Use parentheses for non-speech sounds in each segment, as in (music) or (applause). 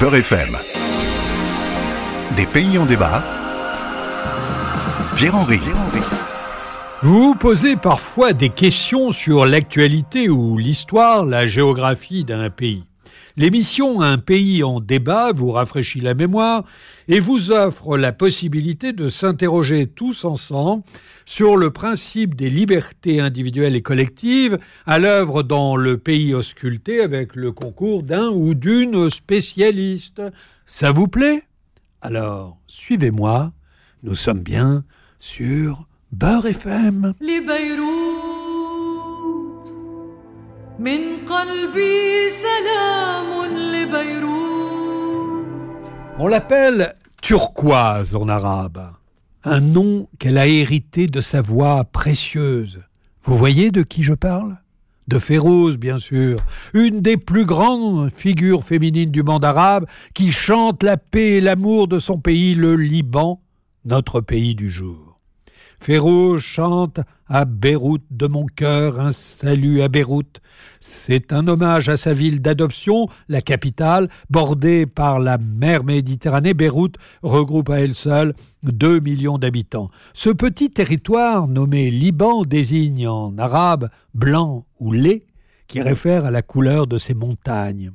Beurre FM. Des pays en débat. Pierre-Henri. Vous vous posez parfois des questions sur l'actualité ou l'histoire, la géographie d'un pays. L'émission Un pays en débat vous rafraîchit la mémoire et vous offre la possibilité de s'interroger tous ensemble sur le principe des libertés individuelles et collectives à l'œuvre dans le pays ausculté avec le concours d'un ou d'une spécialiste. Ça vous plaît? Alors, suivez-moi, nous sommes bien sur Beurre FM. On l'appelle turquoise en arabe, un nom qu'elle a hérité de sa voix précieuse. Vous voyez de qui je parle? De Férouz, bien sûr, une des plus grandes figures féminines du monde arabe qui chante la paix et l'amour de son pays, le Liban, notre pays du jour. Férouz chante à Beyrouth de mon cœur un salut à Beyrouth. C'est un hommage à sa ville d'adoption, la capitale, bordée par la mer Méditerranée. Beyrouth regroupe à elle seule 2 millions d'habitants. Ce petit territoire nommé Liban désigne en arabe blanc ou lait, qui réfère à la couleur de ses montagnes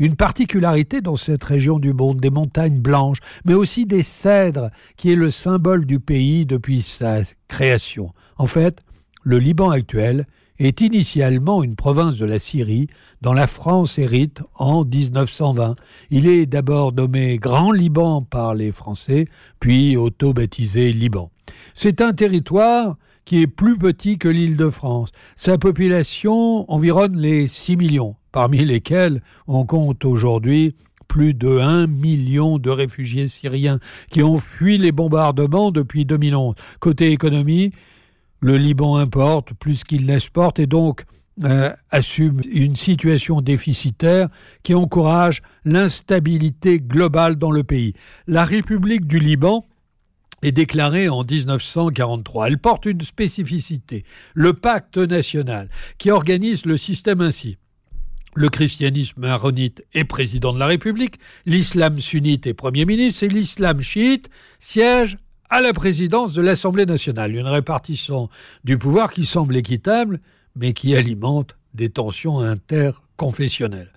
une particularité dans cette région du monde, des montagnes blanches, mais aussi des cèdres, qui est le symbole du pays depuis sa création. En fait, le Liban actuel est initialement une province de la Syrie, dont la France hérite en 1920. Il est d'abord nommé Grand Liban par les Français, puis auto-baptisé Liban. C'est un territoire qui est plus petit que l'île de France. Sa population environne les 6 millions parmi lesquels on compte aujourd'hui plus de 1 million de réfugiés syriens qui ont fui les bombardements depuis 2011. Côté économie, le Liban importe plus qu'il n'exporte et donc euh, assume une situation déficitaire qui encourage l'instabilité globale dans le pays. La République du Liban est déclarée en 1943. Elle porte une spécificité, le pacte national, qui organise le système ainsi. Le christianisme maronite est président de la République, l'islam sunnite est Premier ministre et l'islam chiite siège à la présidence de l'Assemblée nationale. Une répartition du pouvoir qui semble équitable, mais qui alimente des tensions interconfessionnelles.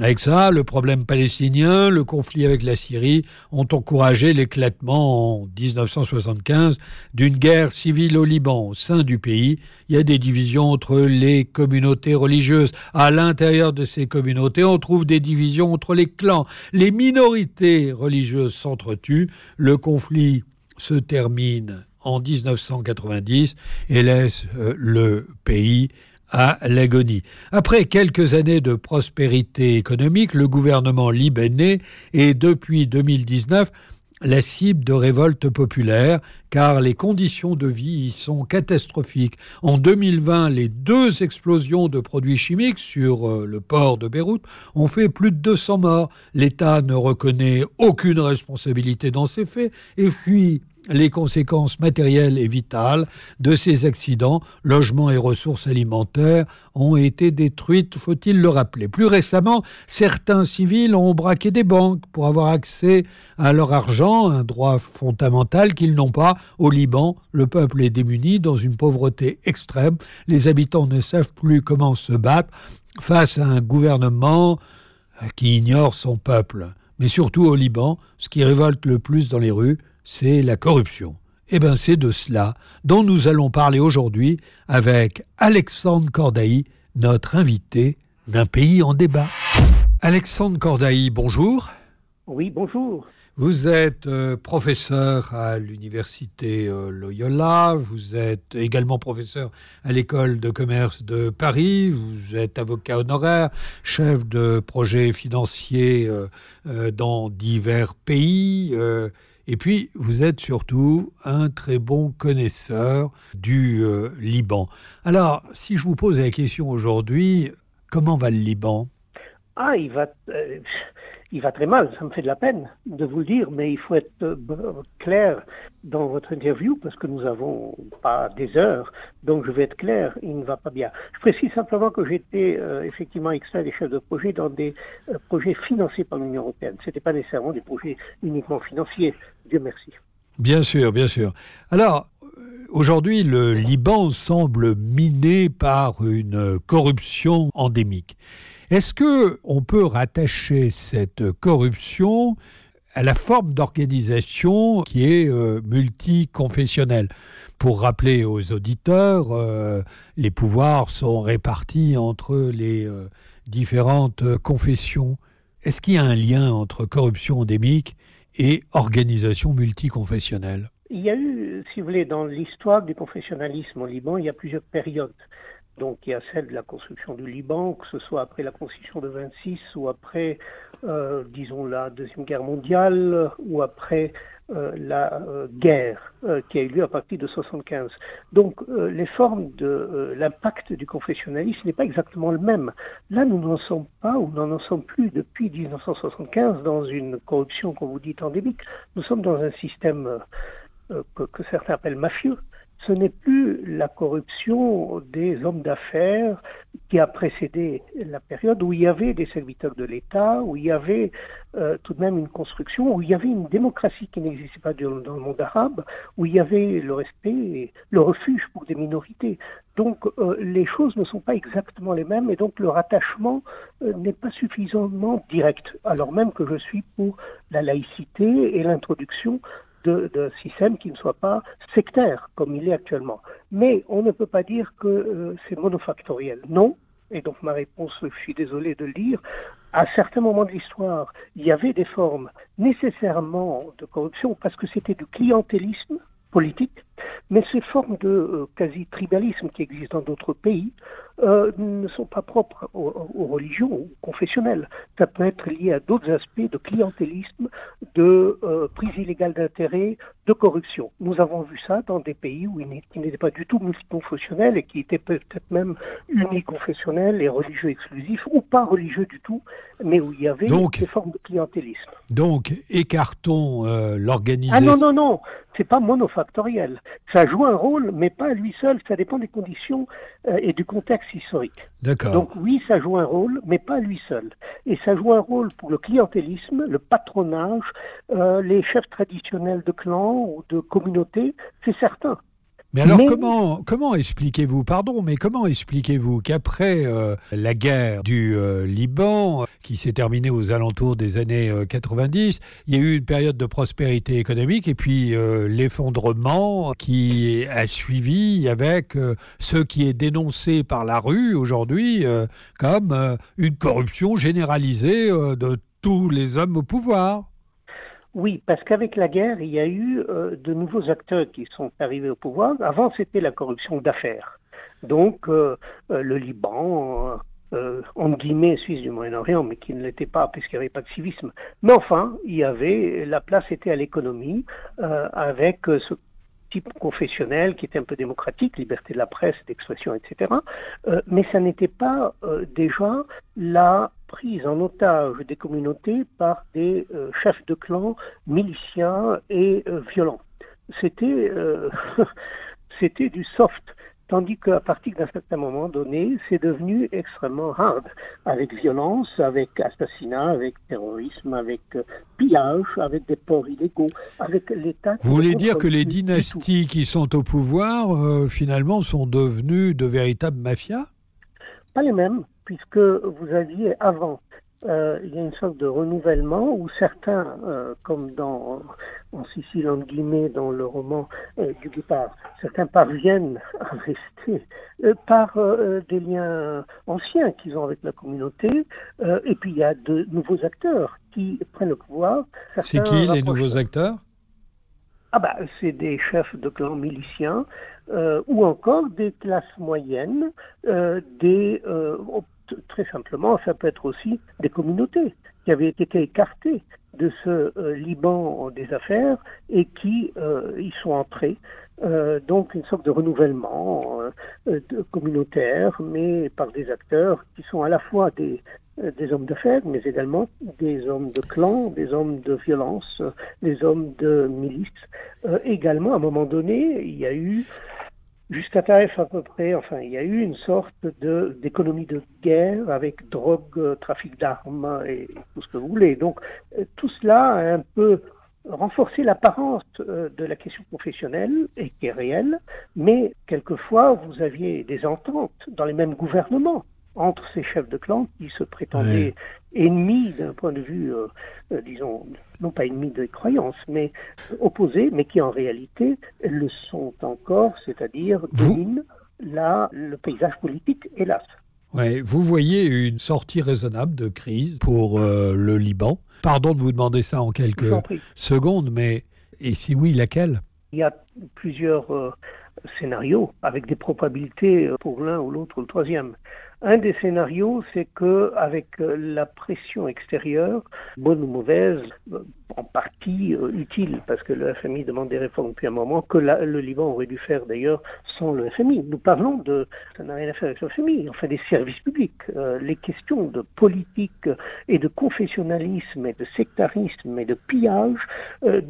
Avec ça, le problème palestinien, le conflit avec la Syrie ont encouragé l'éclatement en 1975 d'une guerre civile au Liban. Au sein du pays, il y a des divisions entre les communautés religieuses. À l'intérieur de ces communautés, on trouve des divisions entre les clans. Les minorités religieuses s'entretuent. Le conflit se termine en 1990 et laisse euh, le pays à l'agonie. Après quelques années de prospérité économique, le gouvernement libanais est depuis 2019 la cible de révoltes populaires, car les conditions de vie y sont catastrophiques. En 2020, les deux explosions de produits chimiques sur euh, le port de Beyrouth ont fait plus de 200 morts. L'État ne reconnaît aucune responsabilité dans ces faits et fuit les conséquences matérielles et vitales de ces accidents, logements et ressources alimentaires, ont été détruites, faut-il le rappeler. Plus récemment, certains civils ont braqué des banques pour avoir accès à leur argent, un droit fondamental qu'ils n'ont pas. Au Liban, le peuple est démuni dans une pauvreté extrême. Les habitants ne savent plus comment se battre face à un gouvernement qui ignore son peuple. Mais surtout au Liban, ce qui révolte le plus dans les rues, c'est la corruption. Eh bien, c'est de cela dont nous allons parler aujourd'hui avec Alexandre Cordaï, notre invité d'un pays en débat. Alexandre Cordaï, bonjour. Oui, bonjour. Vous êtes euh, professeur à l'université euh, Loyola, vous êtes également professeur à l'école de commerce de Paris, vous êtes avocat honoraire, chef de projet financier euh, dans divers pays et puis, vous êtes surtout un très bon connaisseur du euh, Liban. Alors, si je vous pose la question aujourd'hui, comment va le Liban? Ah, il va, euh, il va très mal. Ça me fait de la peine de vous le dire, mais il faut être euh, clair dans votre interview parce que nous n'avons pas des heures. Donc je vais être clair, il ne va pas bien. Je précise simplement que j'étais euh, effectivement extrait des chefs de projet dans des euh, projets financés par l'Union européenne. Ce n'était pas nécessairement des projets uniquement financiers. Dieu merci. Bien sûr, bien sûr. Alors, Aujourd'hui, le Liban semble miné par une corruption endémique. Est-ce que on peut rattacher cette corruption à la forme d'organisation qui est euh, multiconfessionnelle? Pour rappeler aux auditeurs, euh, les pouvoirs sont répartis entre les euh, différentes confessions. Est-ce qu'il y a un lien entre corruption endémique et organisation multiconfessionnelle? Il y a eu, si vous voulez, dans l'histoire du confessionnalisme au Liban, il y a plusieurs périodes. Donc il y a celle de la construction du Liban, que ce soit après la Constitution de 26 ou après, euh, disons, la Deuxième Guerre mondiale ou après euh, la euh, guerre qui a eu lieu à partir de 75. Donc les formes de l'impact du confessionnalisme n'est pas exactement le même. Là, nous n'en sommes pas ou n'en sommes plus depuis 1975 dans une corruption, comme vous dites, endémique. Nous sommes dans un système que certains appellent mafieux ce n'est plus la corruption des hommes d'affaires qui a précédé la période où il y avait des serviteurs de l'État, où il y avait euh, tout de même une construction, où il y avait une démocratie qui n'existait pas dans le monde arabe, où il y avait le respect et le refuge pour des minorités. Donc euh, les choses ne sont pas exactement les mêmes et donc le rattachement euh, n'est pas suffisamment direct, alors même que je suis pour la laïcité et l'introduction d'un système qui ne soit pas sectaire comme il est actuellement. Mais on ne peut pas dire que euh, c'est monofactoriel. Non. Et donc ma réponse, je suis désolé de le dire, à certains moments de l'histoire, il y avait des formes nécessairement de corruption parce que c'était du clientélisme politique, mais ces formes de euh, quasi-tribalisme qui existent dans d'autres pays euh, ne sont pas propres aux, religions ou confessionnelles. Ça peut être lié à d'autres aspects de clientélisme, de euh, prise illégale d'intérêt, de corruption. Nous avons vu ça dans des pays où qui n'étaient pas du tout multiconfessionnels et qui étaient peut-être même uniconfessionnels et religieux exclusifs ou pas religieux du tout, mais où il y avait des formes de clientélisme. Donc, écartons l'organisation. Ah non, non, non, c'est pas monofactoriel. Ça joue un rôle, mais pas à lui seul. Ça dépend des conditions euh, et du contexte historique. Donc oui, ça joue un rôle, mais pas à lui seul. Et ça joue un rôle pour le clientélisme, le patronage, euh, les chefs traditionnels de clans ou de communautés, c'est certain. Mais alors comment comment expliquez-vous pardon mais comment expliquez-vous qu'après euh, la guerre du euh, Liban qui s'est terminée aux alentours des années 90, euh, il y a eu une période de prospérité économique et puis l'effondrement qui a suivi avec ce qui est dénoncé par la rue aujourd'hui comme une corruption généralisée de tous les hommes au pouvoir. Oui, parce qu'avec la guerre, il y a eu euh, de nouveaux acteurs qui sont arrivés au pouvoir. Avant, c'était la corruption d'affaires. Donc, euh, euh, le Liban, en guillemets, Suisse du Moyen-Orient, mais qui ne l'était pas puisqu'il n'y avait pas de civisme. Mais enfin, il y avait, la place était à l'économie, avec ce type confessionnel qui était un peu démocratique, liberté de la presse, d'expression, etc. mais ça n'était pas déjà la prise en otage des communautés par des euh, chefs de clan miliciens et euh, violents. C'était euh, (laughs) c'était du soft. Tandis qu'à partir d'un certain moment donné, c'est devenu extrêmement hard, avec violence, avec assassinat, avec terrorisme, avec pillage, avec des ports illégaux, avec l'État. Vous voulez dire que les dynasties qui sont au pouvoir, finalement, sont devenues de véritables mafias? Pas les mêmes puisque vous aviez avant, euh, il y a une sorte de renouvellement où certains, euh, comme dans en Sicile entre guillemets dans le roman euh, du Guépard, certains parviennent à rester par des liens anciens qu'ils ont avec la communauté, et puis il y a de nouveaux acteurs qui prennent le pouvoir. C'est qui les nouveaux acteurs? Ah bah, c'est des chefs de clans miliciens ou encore des classes moyennes, des très simplement, ça peut être aussi des communautés qui avaient été écartées de ce euh, Liban des affaires et qui euh, y sont entrées. Euh, donc une sorte de renouvellement communautaire, mais par des acteurs qui sont à la fois des des hommes d'affaires, mais également des hommes de clan, des hommes de violence, des hommes de milices. Également, à un moment donné, il y a eu Jusqu'à Taref à peu près, enfin, il y a eu une sorte d'économie de guerre avec drogue, trafic d'armes et tout ce que vous voulez. Donc, tout cela a un peu renforcer l'apparence euh, de la question professionnelle et qui est réelle, mais quelquefois vous aviez des ententes dans les mêmes gouvernements entre ces chefs de clan qui se prétendaient ennemis d'un point de vue, euh, euh, disons, non pas ennemis des croyances, mais opposés, mais qui en réalité le sont encore, c'est-à-dire dominent là le paysage politique, hélas. Ouais, vous voyez une sortie raisonnable de crise pour le Liban Pardon de vous demander ça en quelques secondes, mais et si oui, laquelle? Il y a plusieurs euh, scénarios avec des probabilités euh, pour l'un ou l'autre ou le troisième. Un des scénarios, c'est que avec euh, la pression extérieure, bonne ou mauvaise, en partie euh, utile, parce que le FMI demande des réformes depuis un moment, que le Liban aurait dû faire d'ailleurs sans le FMI. Nous parlons de, ça n'a rien à faire avec le FMI, enfin des services publics. Euh, les questions de politique et de confessionnalisme et de sectarisme et de pillage, euh,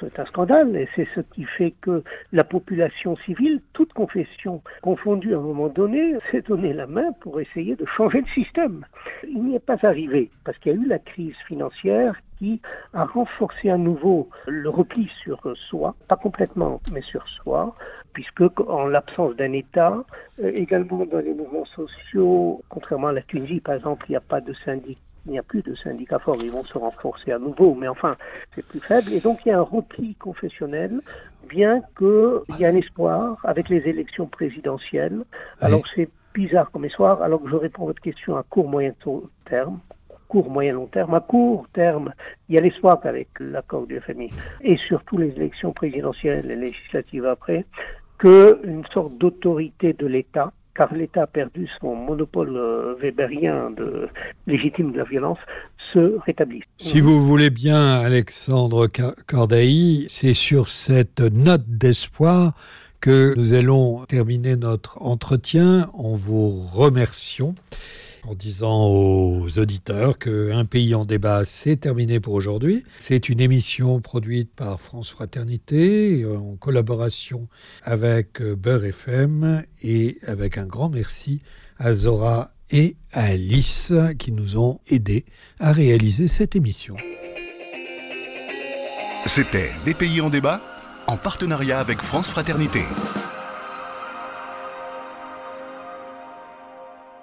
c'est un scandale et c'est ce qui fait que la population civile, toute confession confondue à un moment donné, s'est donné la main pour essayer de changer le système. Il n'y est pas arrivé, parce qu'il y a eu la crise financière qui a renforcé à nouveau le repli sur soi, pas complètement, mais sur soi, puisque en l'absence d'un État, euh, également dans les mouvements sociaux, contrairement à la Tunisie par exemple, il n'y a pas de syndicat il n'y a plus de syndicats forts, ils vont se renforcer à nouveau, mais enfin, c'est plus faible. Et donc, il y a un repli confessionnel, bien qu'il y a un espoir avec les élections présidentielles. Alors, c'est bizarre comme espoir, alors que je réponds à votre question à court, moyen terme court, moyen, long terme. À court terme, il y a l'espoir qu'avec l'accord du FMI et surtout les élections présidentielles et législatives après, qu'une sorte d'autorité de l'État, car l'État a perdu son monopole euh, weberien de légitime de la violence, se rétablisse. Si vous voulez bien, Alexandre Cordaï, c'est sur cette note d'espoir que nous allons terminer notre entretien en vous remerciant en disant aux auditeurs qu'un pays en débat, c'est terminé pour aujourd'hui. C'est une émission produite par France Fraternité en collaboration avec Beurre FM et avec un grand merci à Zora et à Alice qui nous ont aidés à réaliser cette émission. C'était Des pays en débat en partenariat avec France Fraternité.